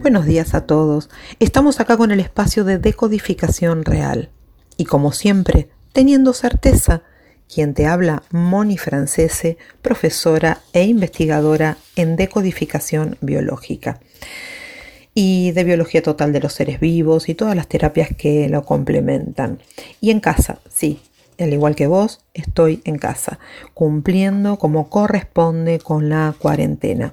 buenos días a todos. Estamos acá con el espacio de decodificación real. Y como siempre, teniendo certeza, quien te habla, Moni Francese, profesora e investigadora en decodificación biológica y de biología total de los seres vivos y todas las terapias que lo complementan. Y en casa, sí, al igual que vos, estoy en casa, cumpliendo como corresponde con la cuarentena.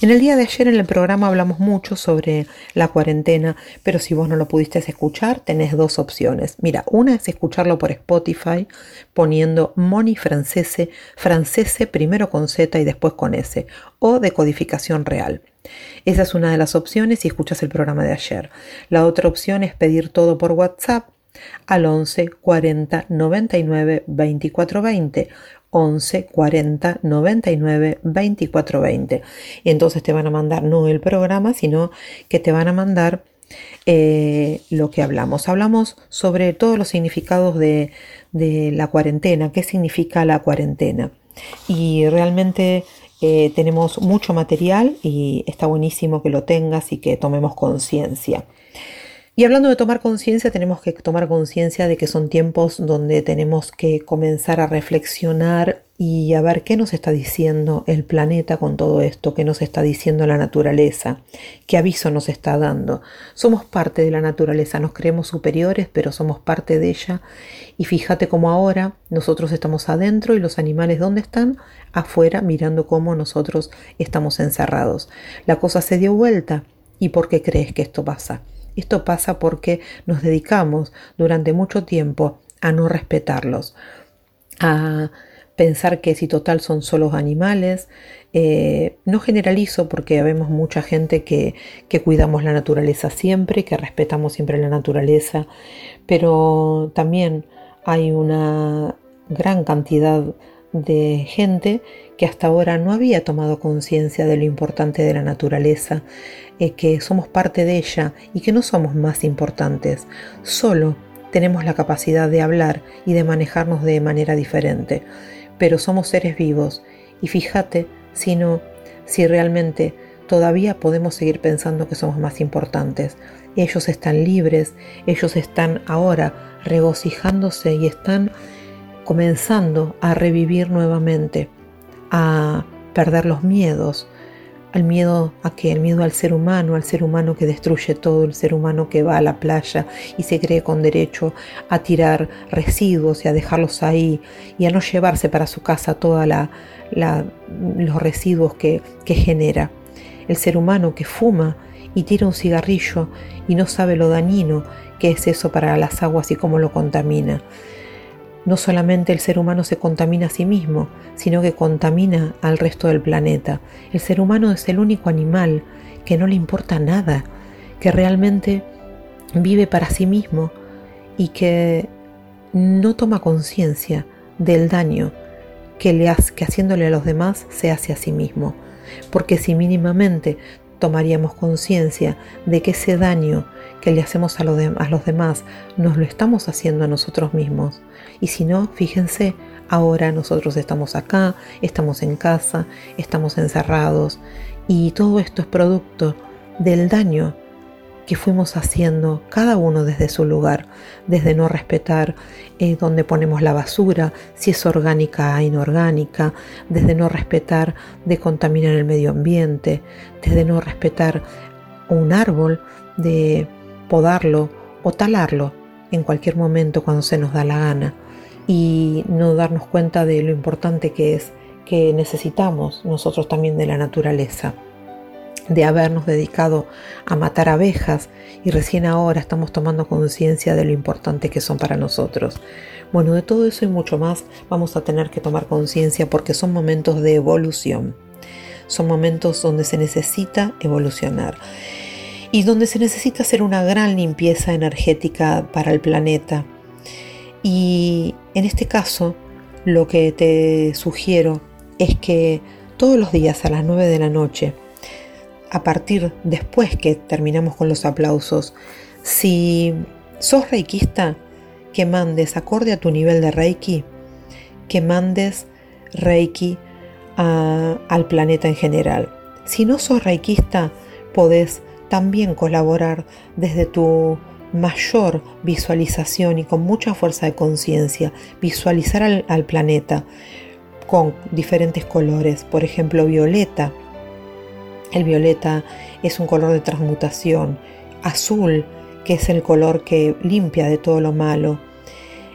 En el día de ayer en el programa hablamos mucho sobre la cuarentena, pero si vos no lo pudiste escuchar, tenés dos opciones. Mira, una es escucharlo por Spotify poniendo Moni Francese, Francese primero con Z y después con S, o de codificación real. Esa es una de las opciones si escuchas el programa de ayer. La otra opción es pedir todo por WhatsApp al 11 40 99 24 20. 11 40 99 24 20. Y entonces te van a mandar no el programa, sino que te van a mandar eh, lo que hablamos. Hablamos sobre todos los significados de, de la cuarentena, qué significa la cuarentena. Y realmente eh, tenemos mucho material y está buenísimo que lo tengas y que tomemos conciencia. Y hablando de tomar conciencia, tenemos que tomar conciencia de que son tiempos donde tenemos que comenzar a reflexionar y a ver qué nos está diciendo el planeta con todo esto, qué nos está diciendo la naturaleza, qué aviso nos está dando. Somos parte de la naturaleza, nos creemos superiores, pero somos parte de ella. Y fíjate cómo ahora nosotros estamos adentro y los animales dónde están, afuera, mirando cómo nosotros estamos encerrados. La cosa se dio vuelta. ¿Y por qué crees que esto pasa? Esto pasa porque nos dedicamos durante mucho tiempo a no respetarlos, a pensar que si total son solos animales. Eh, no generalizo porque vemos mucha gente que, que cuidamos la naturaleza siempre, que respetamos siempre la naturaleza, pero también hay una gran cantidad de gente que hasta ahora no había tomado conciencia de lo importante de la naturaleza, eh, que somos parte de ella y que no somos más importantes, solo tenemos la capacidad de hablar y de manejarnos de manera diferente, pero somos seres vivos y fíjate si no, si realmente todavía podemos seguir pensando que somos más importantes. Ellos están libres, ellos están ahora regocijándose y están comenzando a revivir nuevamente, a perder los miedos, al miedo a que el miedo al ser humano, al ser humano que destruye todo, el ser humano que va a la playa y se cree con derecho a tirar residuos y a dejarlos ahí y a no llevarse para su casa todos los residuos que genera. El ser humano que fuma y tira un cigarrillo y no sabe lo dañino que es eso para las aguas y cómo lo contamina. No solamente el ser humano se contamina a sí mismo, sino que contamina al resto del planeta. El ser humano es el único animal que no le importa nada, que realmente vive para sí mismo y que no toma conciencia del daño que, le hace, que haciéndole a los demás se hace a sí mismo. Porque si mínimamente tomaríamos conciencia de que ese daño que le hacemos a, a, los demás nos lo estamos haciendo a nosotros mismos. Y si no, fíjense, ahora nosotros estamos acá, estamos en casa, estamos encerrados. Y todo esto es producto del daño que fuimos haciendo cada uno desde su lugar, desde no respetar eh, dónde ponemos la basura, si es orgánica o inorgánica, desde no respetar de contaminar el medio ambiente, desde no respetar un árbol, de podarlo o talarlo en cualquier momento cuando se nos da la gana y no darnos cuenta de lo importante que es que necesitamos nosotros también de la naturaleza de habernos dedicado a matar abejas y recién ahora estamos tomando conciencia de lo importante que son para nosotros. Bueno, de todo eso y mucho más vamos a tener que tomar conciencia porque son momentos de evolución. Son momentos donde se necesita evolucionar. y donde se necesita hacer una gran limpieza energética para el planeta. Y en este caso, lo que te sugiero es que todos los días a las 9 de la noche, a partir después que terminamos con los aplausos, si sos reikista, que mandes acorde a tu nivel de reiki, que mandes reiki al planeta en general. Si no sos reikista, podés también colaborar desde tu mayor visualización y con mucha fuerza de conciencia, visualizar al, planeta con diferentes colores, por ejemplo violeta. El violeta es un color de transmutación, azul, que es el color que limpia de todo lo malo,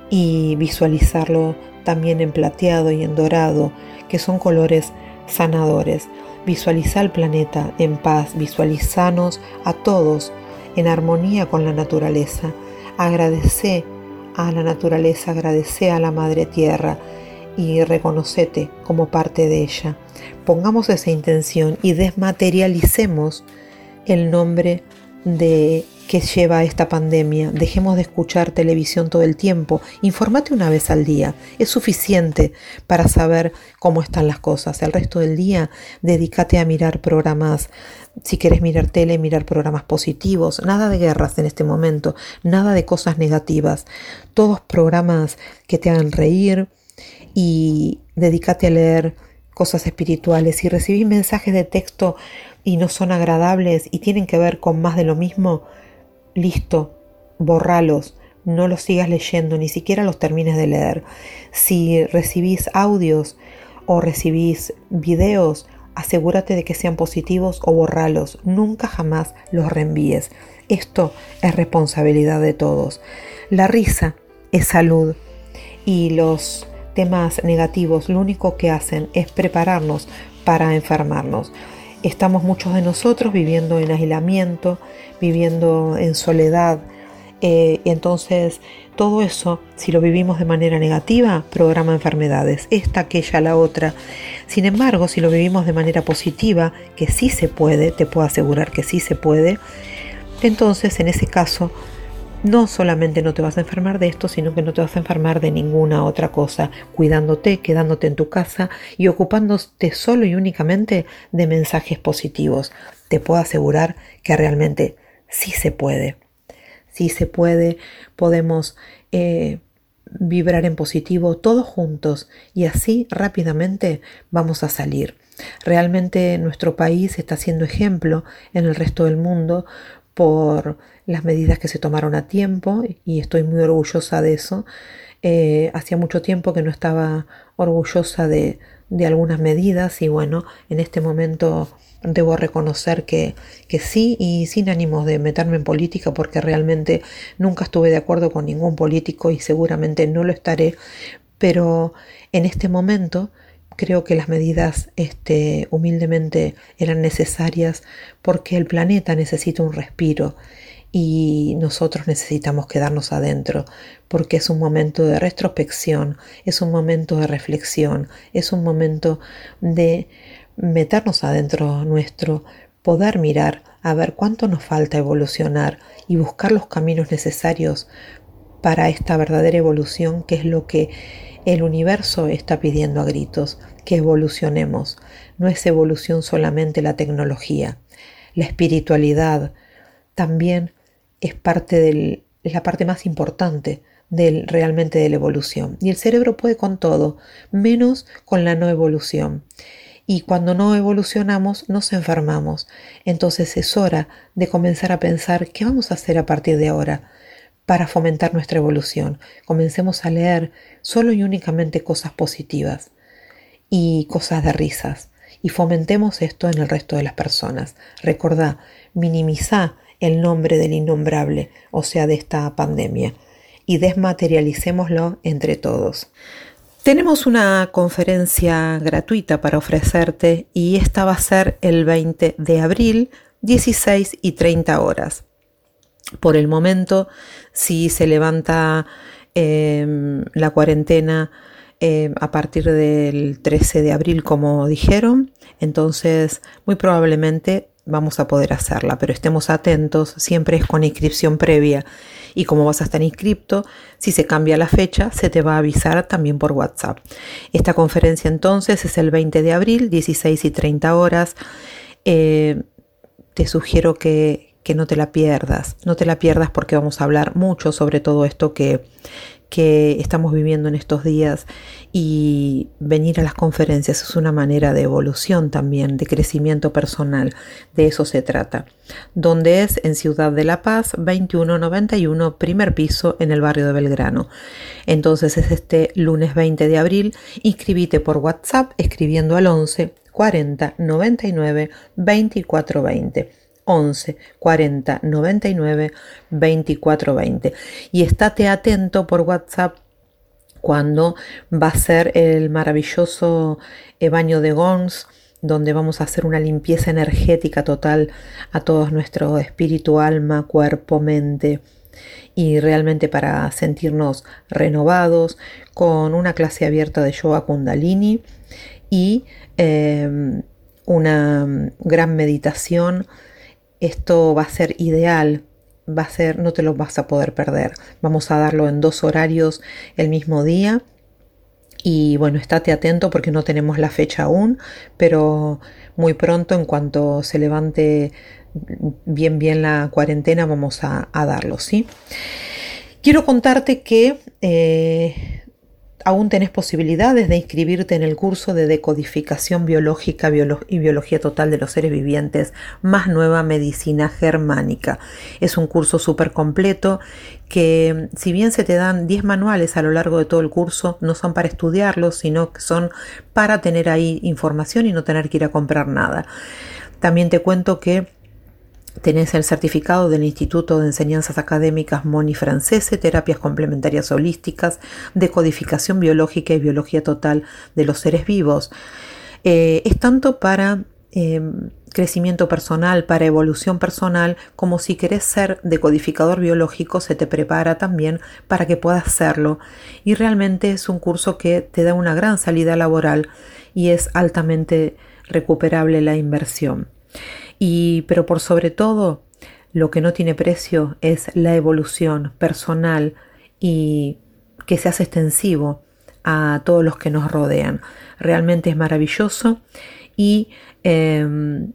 y visualizarlo también en plateado y en dorado, que son colores sanadores. Visualiza el planeta en paz, visualizanos a todos en armonía con la naturaleza. Agradece a la naturaleza, agradece a la Madre Tierra y reconocete como parte de ella. Pongamos esa intención y desmaterialicemos el nombre de que lleva esta pandemia. Dejemos de escuchar televisión todo el tiempo. Informate una vez al día. Es suficiente para saber cómo están las cosas. El resto del día dedícate a mirar programas. Si quieres mirar tele, mirar programas positivos. Nada de guerras en este momento. Nada de cosas negativas. Todos programas que te hagan reír y dedícate a leer cosas espirituales. Si recibís mensajes de texto y no son agradables y tienen que ver con más de lo mismo, listo, borralos, no los sigas leyendo, ni siquiera los termines de leer. Si recibís audios o recibís videos, asegúrate de que sean positivos o borralos. Nunca jamás los reenvíes. Esto es responsabilidad de todos. La risa es salud y los temas negativos lo único que hacen es prepararnos para enfermarnos. Estamos muchos de nosotros viviendo en aislamiento, viviendo en soledad. Eh, y entonces todo eso, si lo vivimos de manera negativa, programa enfermedades, esta, aquella, la otra. Sin embargo, si lo vivimos de manera positiva, que sí se puede, te puedo asegurar que sí se puede, entonces en ese caso no solamente no te vas a enfermar de esto, sino que no te vas a enfermar de ninguna otra cosa, cuidándote, quedándote en tu casa y ocupándote solo y únicamente de mensajes positivos. Te puedo asegurar que realmente sí se puede. Sí se puede, podemos eh, vibrar en positivo todos juntos y así rápidamente vamos a salir. Realmente nuestro país está siendo ejemplo en el resto del mundo por las medidas que se tomaron a tiempo y estoy muy orgullosa de eso. Eh, hacía mucho tiempo que no estaba orgullosa de, de, algunas medidas y bueno, en este momento debo reconocer que, que sí y sin ánimos de meterme en política porque realmente nunca estuve de acuerdo con ningún político y seguramente no lo estaré, pero en este momento creo que las medidas este, humildemente eran necesarias porque el planeta necesita un respiro y nosotros necesitamos quedarnos adentro porque es un momento de retrospección, es un momento de reflexión, es un momento de meternos adentro nuestro, poder mirar a ver cuánto nos falta evolucionar y buscar los caminos necesarios para esta verdadera evolución que es lo que el universo está pidiendo a gritos que evolucionemos. No es evolución solamente la tecnología. La espiritualidad también es parte del, la parte más importante del, realmente de la evolución. Y el cerebro puede con todo, menos con la no evolución. Y cuando no evolucionamos, nos enfermamos. Entonces es hora de comenzar a pensar qué vamos a hacer a partir de ahora para fomentar nuestra evolución. Comencemos a leer solo y únicamente cosas positivas y cosas de risas y fomentemos esto en el resto de las personas. Recordá, minimiza el nombre del innombrable, o sea, de esta pandemia, y desmaterialicémoslo entre todos. Tenemos una conferencia gratuita para ofrecerte y esta va a ser el 20 de abril, 16 y 30 horas. Por el momento, si se levanta em, la cuarentena em, a partir del 13 de abril, como dijeron, entonces muy probablemente vamos a poder hacerla, pero estemos atentos, siempre es con inscripción previa y como vas a estar inscripto, si se cambia la fecha, se te va a avisar también por WhatsApp. Esta conferencia entonces es el 20 de abril, 16 y 30 horas. Eh, te sugiero que, que no te la pierdas, no te la pierdas porque vamos a hablar mucho sobre todo esto que, que estamos viviendo en estos días y venir a las conferencias es una manera de evolución también, de crecimiento personal, de eso se trata. Donde es en Ciudad de la Paz 2191, primer piso en el barrio de Belgrano. Entonces es este lunes 20 de abril, inscribite por WhatsApp escribiendo al 11 40 99 24 20. 11 40 99 24 20. Y estate atento por WhatsApp cuando va a ser el maravilloso eh, baño de Gons, donde vamos a hacer una limpieza energética total a todo nuestro espíritu, alma, cuerpo, mente y realmente para sentirnos renovados con una clase abierta de yoga kundalini y eh, una gran meditación esto va a ser ideal, va a ser, no te lo vas a poder perder. Vamos a darlo en dos horarios el mismo día. Y bueno, estate atento porque no tenemos la fecha aún, pero muy pronto, en cuanto se levante bien bien la cuarentena, vamos a, darlo, ¿sí? Quiero contarte que eh, aún tenés posibilidades de inscribirte en el curso de decodificación biológica y biología total de los seres vivientes, más nueva medicina germánica. Es un curso súper completo que si bien se te dan 10 manuales a lo largo de todo el curso, no son para estudiarlos, sino que son para tener ahí información y no tener que ir a comprar nada. También te cuento que Tenés el certificado del Instituto de Enseñanzas Académicas Moni Francese, terapias complementarias holísticas, decodificación biológica y biología total de los seres vivos. Eh, es tanto para em, crecimiento personal, para evolución personal, como si querés ser decodificador biológico, se te prepara también para que puedas serlo. Y realmente es un curso que te da una gran salida laboral y es altamente recuperable la inversión. Pero por sobre todo, lo que no tiene precio es la evolución personal y que se hace extensivo a todos los que nos rodean. Realmente es maravilloso y eh,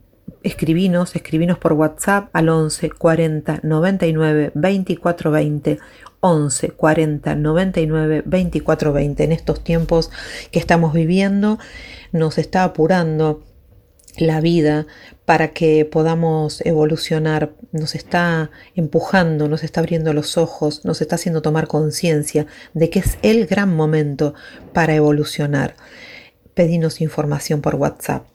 escribinos, escribinos por WhatsApp al 11 40 99 24 20 11 40 99 24 20 en estos tiempos que estamos viviendo nos está apurando la vida para que podamos evolucionar, nos está empujando, nos está abriendo los ojos, nos está haciendo tomar conciencia de que es el gran momento para evolucionar. Pedinos información por WhatsApp.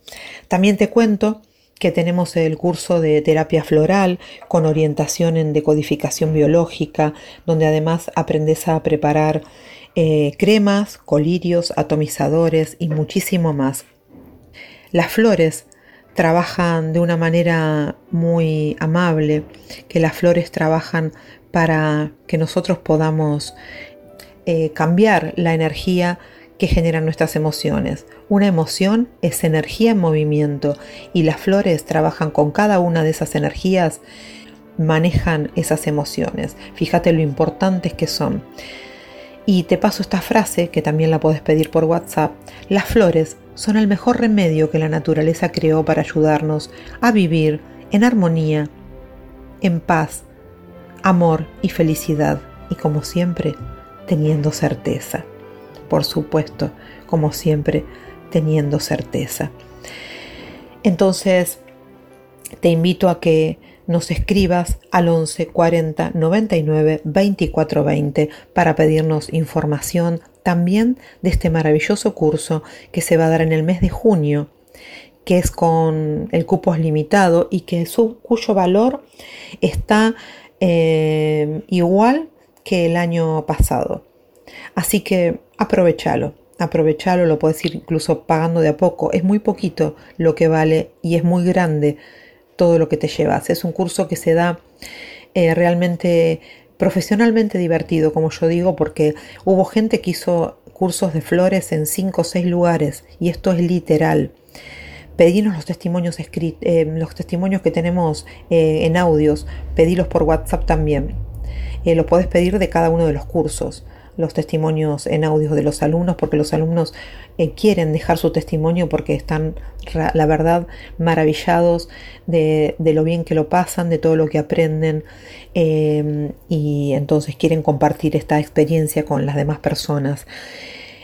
También te cuento que tenemos el curso de terapia floral con orientación en decodificación biológica, donde además aprendes a preparar eh, cremas, colirios, atomizadores y muchísimo más. Las flores trabajan de una manera muy amable, que las flores trabajan para que nosotros podamos eh, cambiar la energía que generan nuestras emociones. Una emoción es energía en movimiento y las flores trabajan con cada una de esas energías, manejan esas emociones. Fíjate lo importantes que son. Y te paso esta frase, que también la puedes pedir por WhatsApp. Las flores son el mejor remedio que la naturaleza creó para ayudarnos a vivir en armonía, en paz, amor y felicidad. Y como siempre, teniendo certeza. Por supuesto, como siempre, teniendo certeza. Entonces, te invito a que nos escribas al 11 40 99 24 20 para pedirnos información también de este maravilloso curso que se va a dar en el mes de junio, que es con el cupo limitado y que su, cuyo valor está eh, igual que el año pasado. Así que aprovechalo, aprovechalo, lo puedes ir incluso pagando de a poco. Es muy poquito lo que vale y es muy grande todo lo que te llevas. Es un curso que se da eh, realmente profesionalmente divertido, como yo digo, porque hubo gente que hizo cursos de flores en cinco o seis lugares y esto es literal. Pedinos los testimonios, eh, los testimonios que tenemos eh, en audios, pedilos por WhatsApp también. Eh, lo puedes pedir de cada uno de los cursos los testimonios en audios de los alumnos, porque los alumnos eh, quieren dejar su testimonio porque están, la verdad, maravillados de, lo bien que lo pasan, de todo lo que aprenden, em, y entonces quieren compartir esta experiencia con las demás personas.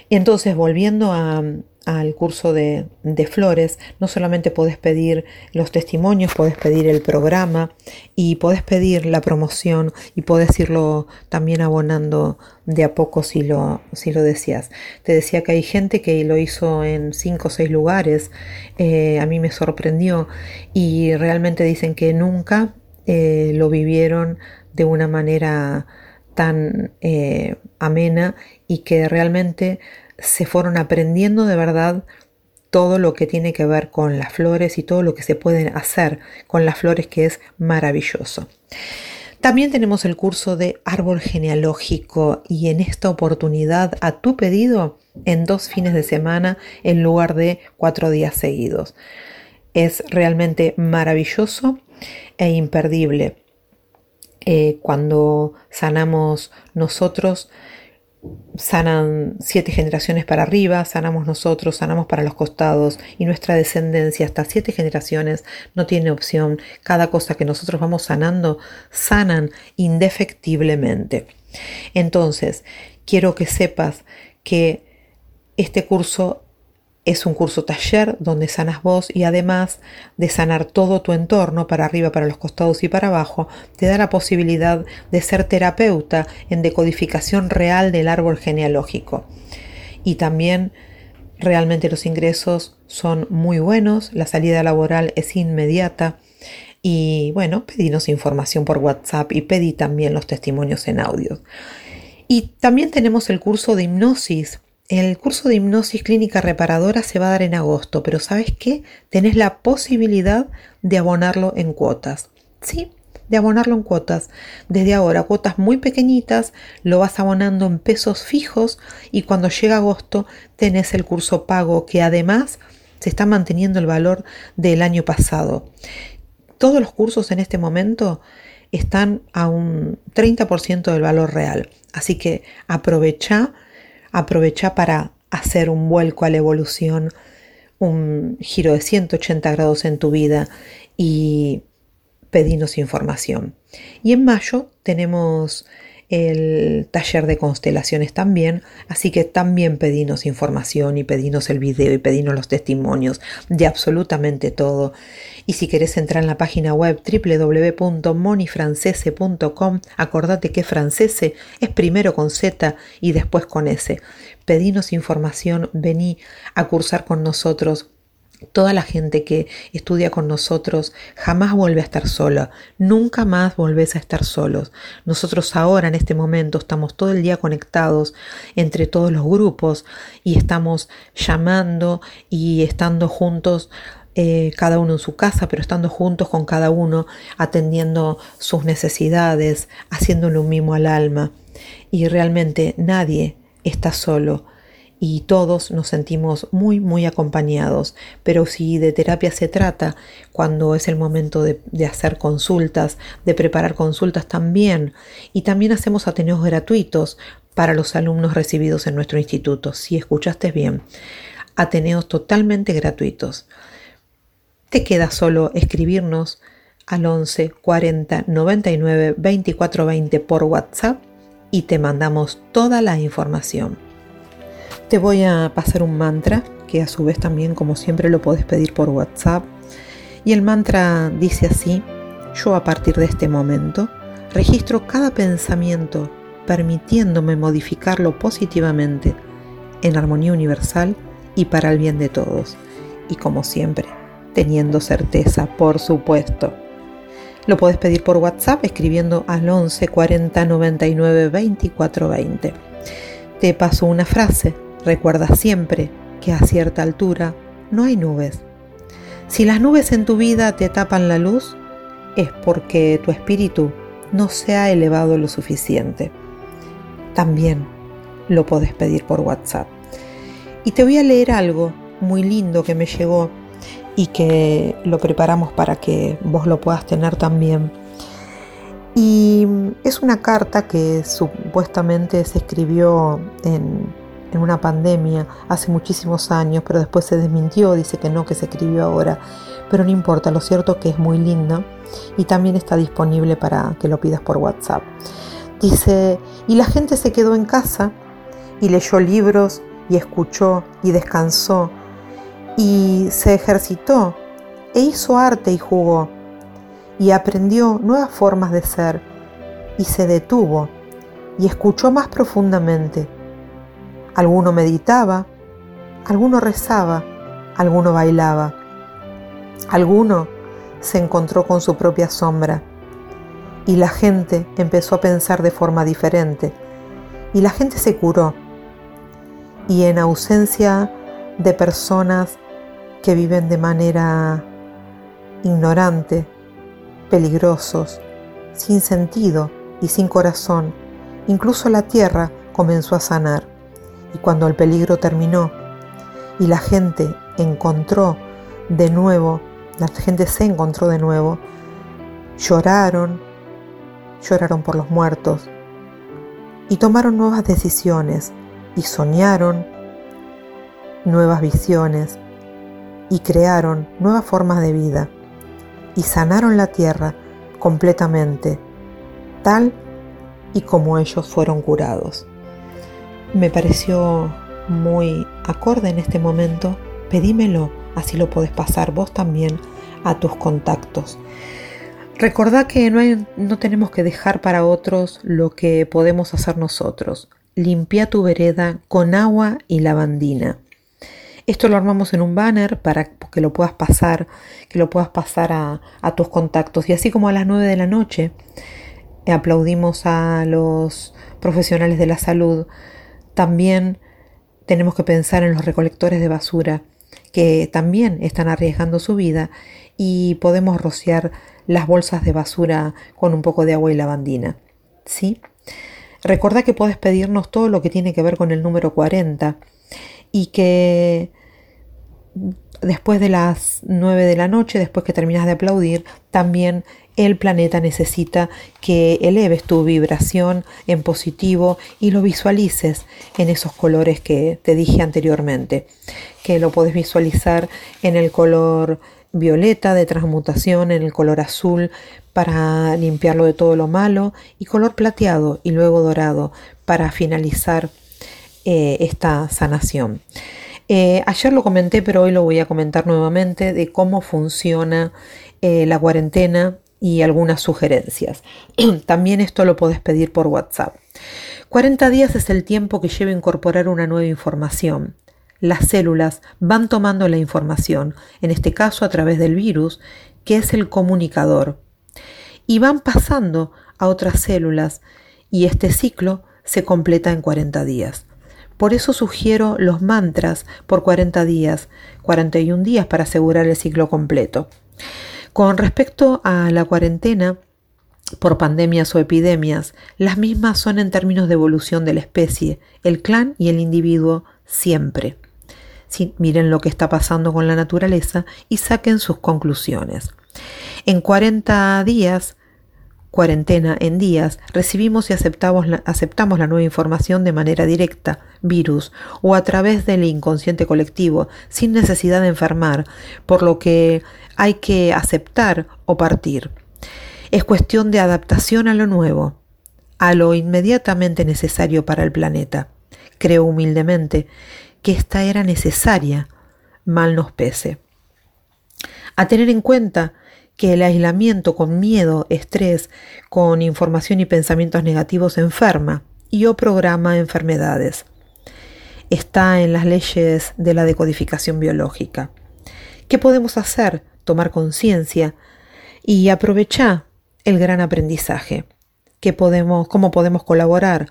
Entonces, volviendo a, al curso de, flores, no solamente podés pedir los testimonios, podés pedir el programa y podés pedir la promoción y podés irlo también abonando de a poco si lo, si lo decías. Te decía que hay gente que lo hizo en cinco o seis lugares, eh, a mí me sorprendió y realmente dicen que nunca eh, lo vivieron de una manera tan eh, amena y que realmente se fueron aprendiendo de verdad todo lo que tiene que ver con las flores y todo lo que se puede hacer con las flores que es maravilloso. También tenemos el curso de árbol genealógico y en esta oportunidad a tu pedido en dos fines de semana en lugar de cuatro días seguidos. Es realmente maravilloso e imperdible. Eh, cuando sanamos nosotros, sanan siete generaciones para arriba, sanamos nosotros, sanamos para los costados y nuestra descendencia hasta siete generaciones no tiene opción. Cada cosa que nosotros vamos sanando, sanan indefectiblemente. Entonces, quiero que sepas que este curso es un curso taller donde sanas vos y además de sanar todo tu entorno para arriba, para los costados y para abajo, te da la posibilidad de ser terapeuta en decodificación real del árbol genealógico. Y también realmente los ingresos son muy buenos, la salida laboral es inmediata. Y bueno, pedinos información por WhatsApp y pedí también los testimonios en audio. Y también tenemos el curso de hipnosis el curso de hipnosis clínica reparadora se va a dar en agosto, pero ¿sabes qué? Tenés la posibilidad de abonarlo en cuotas. ¿Sí? De abonarlo en cuotas. Desde ahora, cuotas muy pequeñitas, lo vas abonando en pesos fijos y cuando llega agosto tenés el curso pago que además se está manteniendo el valor del año pasado. Todos los cursos en este momento están a un 30% del valor real. Así que aprovecha Aprovecha para hacer un vuelco a la evolución, un giro de 180 grados en tu vida y pedinos información. Y en mayo tenemos el taller de constelaciones también, así que también pedinos información y pedinos el video y pedinos los testimonios de absolutamente todo. Y si querés entrar en la página web www.monifrancese.com, acordate que francese es primero con Z y después con S. Pedinos información, vení a cursar con nosotros Toda la gente que estudia con nosotros jamás vuelve a estar sola, nunca más volvés a estar solos. Nosotros ahora en este momento estamos todo el día conectados entre todos los grupos y estamos llamando y estando juntos eh, cada uno en su casa, pero estando juntos con cada uno, atendiendo sus necesidades, haciéndole un mimo al alma. Y realmente nadie está solo y todos nos sentimos muy, muy acompañados. Pero si de terapia se trata, cuando es el momento de, hacer consultas, de preparar consultas también, y también hacemos ateneos gratuitos para los alumnos recibidos en nuestro instituto, si escuchaste bien, ateneos totalmente gratuitos. Te queda solo escribirnos al 11 40 99 24 20 por WhatsApp y te mandamos toda la información. Te voy a pasar un mantra que a su vez también como siempre lo puedes pedir por WhatsApp. Y el mantra dice así, yo a partir de este momento registro cada pensamiento permitiéndome modificarlo positivamente en armonía universal y para el bien de todos. Y como siempre, teniendo certeza, por supuesto. Lo puedes pedir por WhatsApp escribiendo al 11 40 99 24 20. Te paso una frase Recuerda siempre que a cierta altura no hay nubes. Si las nubes en tu vida te tapan la luz, es porque tu espíritu no se ha elevado lo suficiente. También lo puedes pedir por WhatsApp. Y te voy a leer algo muy lindo que me llegó y que lo preparamos para que vos lo puedas tener también. Y es una carta que supuestamente se escribió en, en una pandemia hace muchísimos años, pero después se desmintió, dice que no, que se escribió ahora. Pero no importa, lo cierto es que es muy linda y también está disponible para que lo pidas por WhatsApp. Dice, y la gente se quedó en casa y leyó libros y escuchó y descansó y se ejercitó e hizo arte y jugó y aprendió nuevas formas de ser y se detuvo y escuchó más profundamente Alguno meditaba, alguno rezaba, alguno bailaba, alguno se encontró con su propia sombra. Y la gente empezó a pensar de forma diferente. Y la gente se curó. Y en ausencia de personas que viven de manera ignorante, peligrosos, sin sentido y sin corazón, incluso la tierra comenzó a sanar. Y cuando el peligro terminó y la gente encontró de nuevo, la gente se encontró de nuevo, lloraron, lloraron por los muertos y tomaron nuevas decisiones y soñaron nuevas visiones y crearon nuevas formas de vida y sanaron la tierra completamente, tal y como ellos fueron curados me pareció muy acorde en este momento, pedímelo, así lo podés pasar vos también a tus contactos. Recordá que no, no tenemos que dejar para otros lo que podemos hacer nosotros. Limpia tu vereda con agua y lavandina. Esto lo armamos en un banner para que lo puedas pasar, que lo puedas pasar a, a tus contactos. Y así como a las 9 de la noche aplaudimos a los profesionales de la salud también tenemos que pensar en los recolectores de basura que también están arriesgando su vida y podemos rociar las bolsas de basura con un poco de agua y lavandina. ¿Sí? Recuerda que puedes pedirnos todo lo que tiene que ver con el número 40 y que después de las 9 de la noche, después que terminas de aplaudir, también el planeta necesita que eleves tu vibración en positivo y lo visualices en esos colores que te dije anteriormente, que lo puedes visualizar en el color violeta de transmutación, en el color azul para limpiarlo de todo lo malo y color plateado y luego dorado para finalizar eh, esta sanación. Eh, ayer lo comenté, pero hoy lo voy a comentar nuevamente de cómo funciona eh, la cuarentena y algunas sugerencias. También esto lo podés pedir por WhatsApp. 40 días es el tiempo que lleva incorporar una nueva información. Las células van tomando la información, en este caso a través del virus, que es el comunicador, y van pasando a otras células, y este ciclo se completa en 40 días. Por eso sugiero los mantras por 40 días, 41 días para asegurar el ciclo completo. Con respecto a la cuarentena, por pandemias o epidemias, las mismas son en términos de evolución de la especie, el clan y el individuo siempre. miren lo que está pasando con la naturaleza y saquen sus conclusiones. En 40 días, cuarentena en días, recibimos y aceptamos la, nueva información de manera directa, virus, o a través del inconsciente colectivo, sin necesidad de enfermar, por lo que hay que aceptar o partir. Es cuestión de adaptación a lo nuevo, a lo inmediatamente necesario para el planeta. Creo humildemente que esta era necesaria, mal nos pese. A tener en cuenta que el aislamiento con miedo, estrés, con información y pensamientos negativos enferma y o programa enfermedades. Está en las leyes de la decodificación biológica. ¿Qué podemos hacer tomar conciencia y aprovechar el gran aprendizaje. Que podemos, cómo podemos colaborar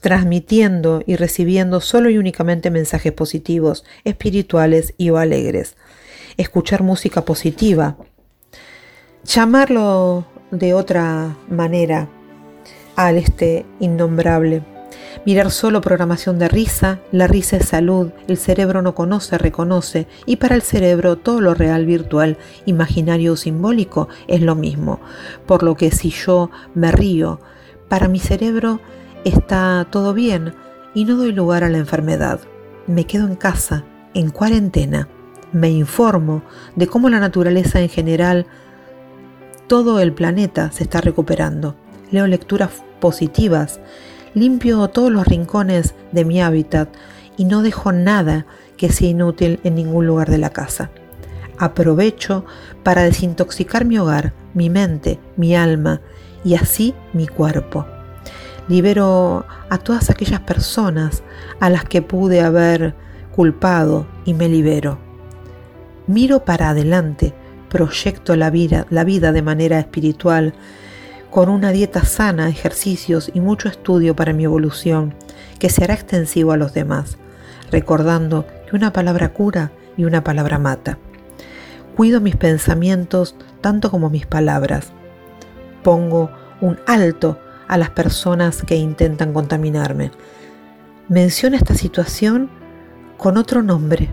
transmitiendo y recibiendo solo y únicamente mensajes positivos, espirituales y o alegres. Escuchar música positiva. Llamarlo de otra manera al este innombrable. Mirar solo programación de risa, la risa es salud, el cerebro no conoce, reconoce, y para el cerebro todo lo real, virtual, imaginario o simbólico es lo mismo. Por lo que si yo me río, para mi cerebro está todo bien y no doy lugar a la enfermedad. Me quedo en casa, en cuarentena, me informo de cómo la naturaleza en general, todo el planeta se está recuperando. Leo lecturas positivas, limpio todos los rincones de mi hábitat y no dejo nada que sea inútil en ningún lugar de la casa. Aprovecho para desintoxicar mi hogar, mi mente, mi alma y así mi cuerpo. Libero a todas aquellas personas a las que pude haber culpado y me libero. Miro para adelante, proyecto la vida, la vida de manera espiritual, con una dieta sana, ejercicios y mucho estudio para mi evolución, que se hará extensivo a los demás, recordando que una palabra cura y una palabra mata. Cuido mis pensamientos tanto como mis palabras. Pongo un alto a las personas que intentan contaminarme. Menciona esta situación con otro nombre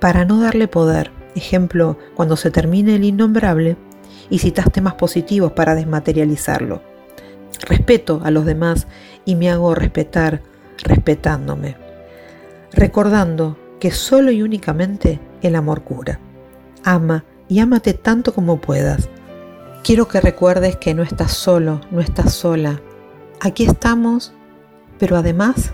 para no darle poder. Ejemplo, cuando se termine el innombrable y citas temas positivos para desmaterializarlo. Respeto a los demás y me hago respetar respetándome. Recordando que solo y únicamente el amor cura. Ama y ámate tanto como puedas. Quiero que recuerdes que no estás solo, no estás sola. Aquí estamos, pero además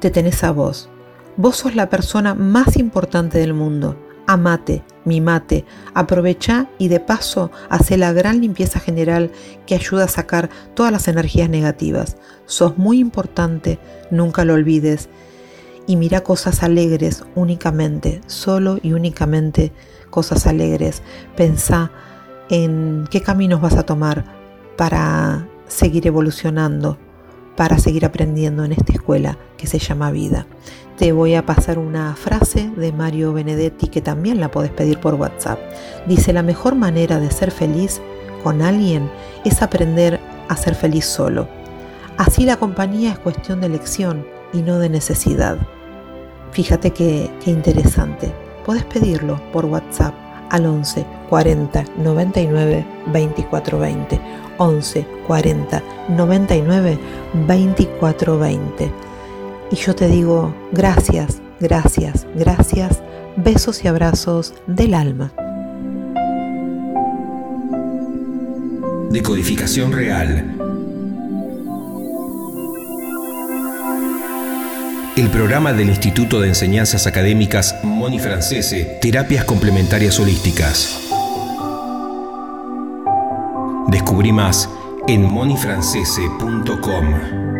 te tenés a vos. Vos sos la persona más importante del mundo. Amate, mimate, aprovecha y de paso hace la gran limpieza general que ayuda a sacar todas las energías negativas. Sos muy importante, nunca lo olvides. Y mira cosas alegres únicamente, solo y únicamente cosas alegres. Pensá en qué caminos vas a tomar para seguir evolucionando, para seguir aprendiendo en esta escuela que se llama vida. Te voy a pasar una frase de Mario Benedetti que también la podés pedir por WhatsApp. Dice, la mejor manera de ser feliz con alguien es aprender a ser feliz solo. Así la compañía es cuestión de elección y no de necesidad. Fíjate qué, interesante. Podés pedirlo por WhatsApp al 11 40 99 24 20. 11 40 99 24 20 y yo te digo gracias, gracias, gracias, besos y abrazos del alma. Decodificación real. El programa del Instituto de Enseñanzas Académicas Moni Francese, Terapias Complementarias Holísticas. Descubrí más en monifrancese.com.